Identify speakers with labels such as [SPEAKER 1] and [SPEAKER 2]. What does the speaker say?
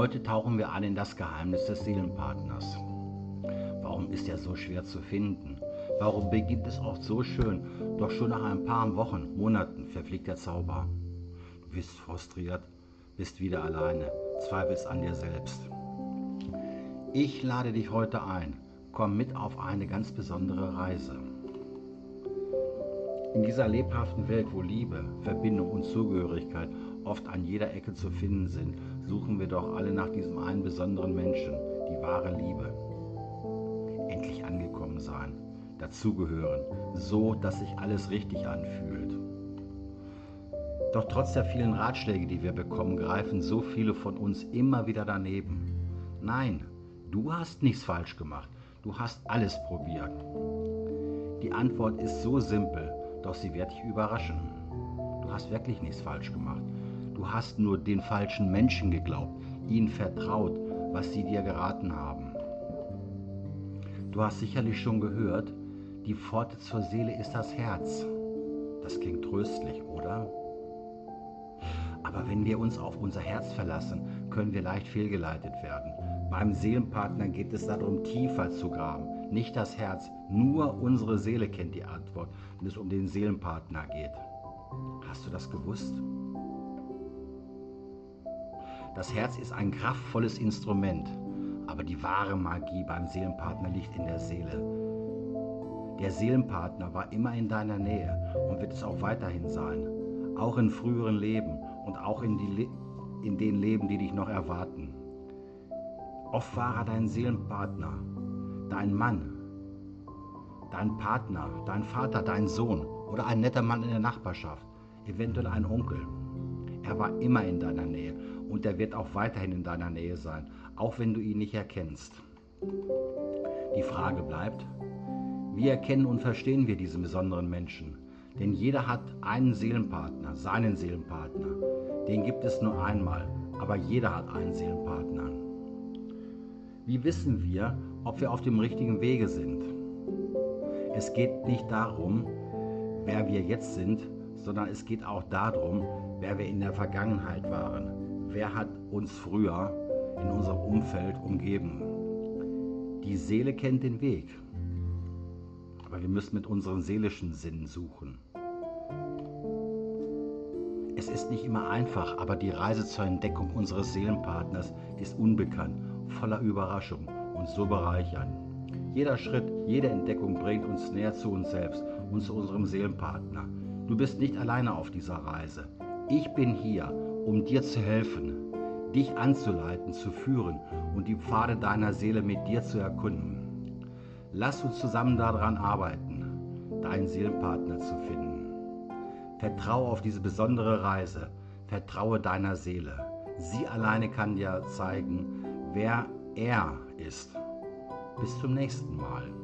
[SPEAKER 1] Heute tauchen wir ein in das Geheimnis des Seelenpartners. Warum ist er so schwer zu finden? Warum beginnt es oft so schön, doch schon nach ein paar Wochen, Monaten verfliegt der Zauber? Du bist frustriert, bist wieder alleine, zweifelst an dir selbst. Ich lade dich heute ein, komm mit auf eine ganz besondere Reise. In dieser lebhaften Welt, wo Liebe, Verbindung und Zugehörigkeit oft an jeder Ecke zu finden sind, suchen wir doch alle nach diesem einen besonderen Menschen, die wahre Liebe. Endlich angekommen sein, dazugehören, so dass sich alles richtig anfühlt. Doch trotz der vielen Ratschläge, die wir bekommen, greifen so viele von uns immer wieder daneben. Nein, du hast nichts falsch gemacht, du hast alles probiert. Die Antwort ist so simpel, doch sie wird dich überraschen. Du hast wirklich nichts falsch gemacht. Du hast nur den falschen Menschen geglaubt, ihnen vertraut, was sie dir geraten haben. Du hast sicherlich schon gehört, die Pforte zur Seele ist das Herz. Das klingt tröstlich, oder? Aber wenn wir uns auf unser Herz verlassen, können wir leicht fehlgeleitet werden. Beim Seelenpartner geht es darum, tiefer zu graben. Nicht das Herz, nur unsere Seele kennt die Antwort, wenn es um den Seelenpartner geht. Hast du das gewusst? Das Herz ist ein kraftvolles Instrument, aber die wahre Magie beim Seelenpartner liegt in der Seele. Der Seelenpartner war immer in deiner Nähe und wird es auch weiterhin sein, auch in früheren Leben und auch in, Le in den Leben, die dich noch erwarten. Oft war er dein Seelenpartner, dein Mann, dein Partner, dein Vater, dein Sohn oder ein netter Mann in der Nachbarschaft, eventuell ein Onkel. Er war immer in deiner Nähe und er wird auch weiterhin in deiner Nähe sein, auch wenn du ihn nicht erkennst. Die Frage bleibt, wie erkennen und verstehen wir diesen besonderen Menschen? Denn jeder hat einen Seelenpartner, seinen Seelenpartner. Den gibt es nur einmal, aber jeder hat einen Seelenpartner. Wie wissen wir, ob wir auf dem richtigen Wege sind? Es geht nicht darum, wer wir jetzt sind, sondern es geht auch darum, wer wir in der Vergangenheit waren. Wer hat uns früher in unserem Umfeld umgeben? Die Seele kennt den Weg, aber wir müssen mit unseren seelischen Sinnen suchen. Es ist nicht immer einfach, aber die Reise zur Entdeckung unseres Seelenpartners ist unbekannt, voller Überraschung und so bereichernd. Jeder Schritt, jede Entdeckung bringt uns näher zu uns selbst und zu unserem Seelenpartner. Du bist nicht alleine auf dieser Reise. Ich bin hier, um dir zu helfen, dich anzuleiten, zu führen und die Pfade deiner Seele mit dir zu erkunden. Lass uns zusammen daran arbeiten, deinen Seelenpartner zu finden. Vertraue auf diese besondere Reise. Vertraue deiner Seele. Sie alleine kann dir zeigen, wer er ist. Bis zum nächsten Mal.